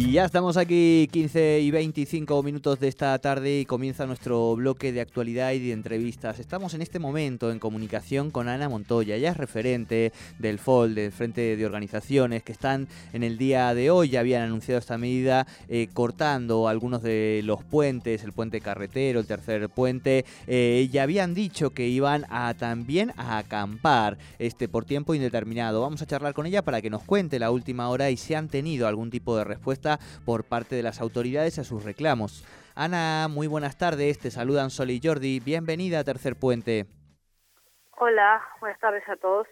Y ya estamos aquí 15 y 25 minutos de esta tarde y comienza nuestro bloque de actualidad y de entrevistas. Estamos en este momento en comunicación con Ana Montoya, ella es referente del FOL, del Frente de Organizaciones, que están en el día de hoy, ya habían anunciado esta medida, eh, cortando algunos de los puentes, el puente carretero, el tercer puente, eh, ya habían dicho que iban a también a acampar este por tiempo indeterminado. Vamos a charlar con ella para que nos cuente la última hora y si han tenido algún tipo de respuesta por parte de las autoridades a sus reclamos. Ana, muy buenas tardes, te saludan Sol y Jordi, bienvenida a Tercer Puente. Hola, buenas tardes a todos.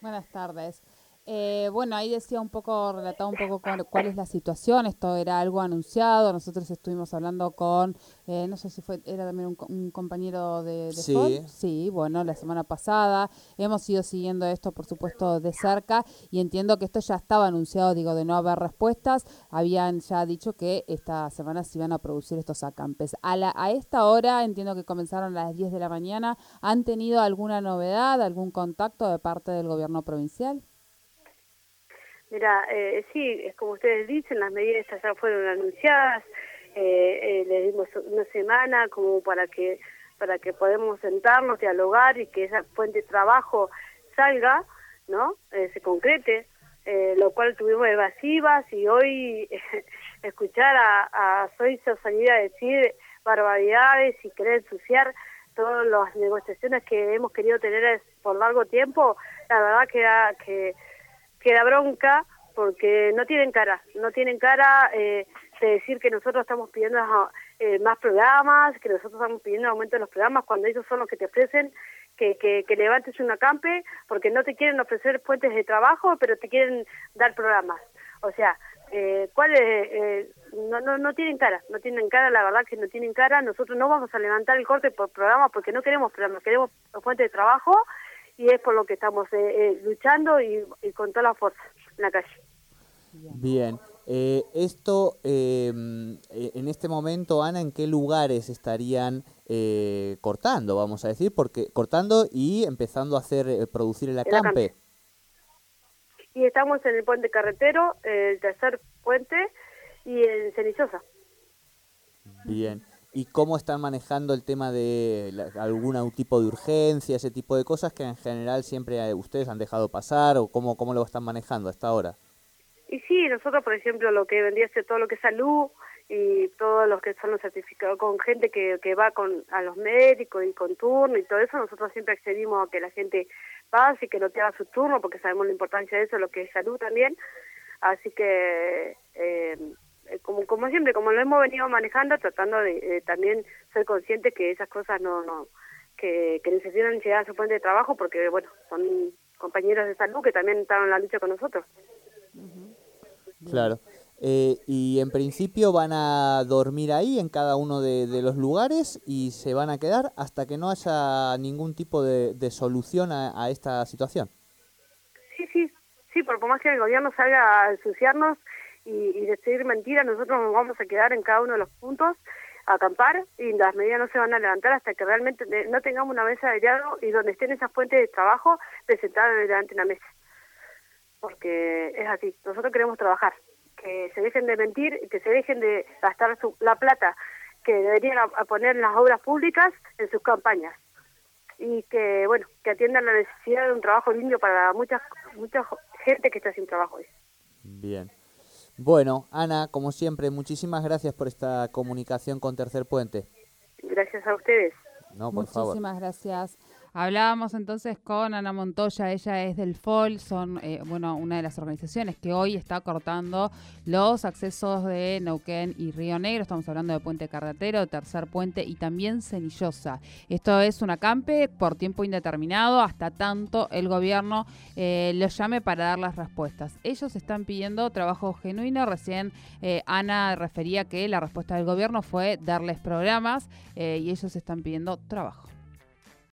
Buenas tardes. Eh, bueno, ahí decía un poco, relataba un poco cuál, es la situación. Esto era algo anunciado. Nosotros estuvimos hablando con, eh, no sé si fue, era también un, compañero de, de sí. Sí, bueno, la semana pasada. Hemos ido siguiendo esto, por supuesto, de cerca y entiendo que esto ya estaba anunciado, digo, de no haber respuestas. Habían ya dicho que esta semana se iban a producir estos acampes. A, la, a esta hora, entiendo que comenzaron a las 10 de la mañana. ¿Han tenido alguna novedad, algún contacto de parte del gobierno provincial? Mira, eh, sí, es como ustedes dicen, las medidas ya fueron anunciadas, eh, eh, le dimos una semana como para que para que podamos sentarnos, dialogar y que esa fuente de trabajo salga, ¿no? Eh, se concrete, eh, lo cual tuvimos evasivas y hoy escuchar a, a Soy salir a decir barbaridades y querer ensuciar todas las negociaciones que hemos querido tener por largo tiempo, la verdad que, que queda bronca porque no tienen cara, no tienen cara eh, de decir que nosotros estamos pidiendo eh, más programas, que nosotros estamos pidiendo aumento de los programas, cuando ellos son los que te ofrecen que, que, que levantes una campe, porque no te quieren ofrecer puentes de trabajo, pero te quieren dar programas. O sea, eh, ¿cuál? Eh, no, no, no tienen cara, no tienen cara, la verdad que no tienen cara. Nosotros no vamos a levantar el corte por programas porque no queremos programas, queremos fuentes de trabajo y es por lo que estamos eh, eh, luchando y, con toda la fuerza en la calle. Bien. Eh, esto, em, en este momento, Ana, ¿en qué lugares estarían cortando, vamos a decir? porque Cortando y empezando a hacer producir el acampe. Y estamos en el puente carretero, el tercer puente y en Cenillosa. Bien y cómo están manejando el tema de algún tipo de urgencia, ese tipo de cosas que en general siempre eh, ustedes han dejado pasar o cómo, cómo lo están manejando hasta ahora. Y sí, nosotros, por ejemplo, lo que ser todo lo que es salud y todos los que son los certificados con gente que, que va con a los médicos y con turno y todo eso, nosotros siempre accedimos a que la gente pase y que no te haga su turno porque sabemos la importancia de eso, lo que es salud también. Así que eh, como, como siempre, como lo hemos venido manejando, tratando de también ser conscientes que esas cosas no, no que, que necesitan llegar a su fuente de trabajo porque, bueno, son compañeros de salud que también están en la lucha con nosotros. Claro. Eh, y en principio van a dormir ahí en cada uno de, los lugares y se van a quedar hasta que no haya ningún tipo de, de solución a, a, esta situación. Sí, sí, sí, por más que el gobierno salga a ensuciarnos, y, y decir mentiras, nosotros nos vamos a quedar en cada uno de los puntos a acampar y las medidas no se van a levantar hasta que realmente no tengamos una mesa de diálogo y donde estén esas fuentes de trabajo presentadas delante de una mesa. Porque es así, nosotros queremos trabajar, que se dejen de mentir, que se dejen de gastar su, la plata que deberían poner en las obras públicas en sus campañas. Y que bueno que atiendan la necesidad de un trabajo limpio para mucha mucha gente que está sin trabajo bien bueno, Ana, como siempre, muchísimas gracias por esta comunicación con Tercer Puente. Gracias a ustedes. No, por Muchísimas gracias. Hablábamos entonces con Ana Montoya, ella es del FOL, son eh, bueno una de las organizaciones que hoy está cortando los accesos de Neuquén y Río Negro. Estamos hablando de Puente Carretero, Tercer Puente y también Cenillosa. Esto es un acampe por tiempo indeterminado hasta tanto el gobierno eh, los llame para dar las respuestas. Ellos están pidiendo trabajo genuino. Recién eh, Ana refería que la respuesta del gobierno fue darles programas y ellos están pidiendo trabajo.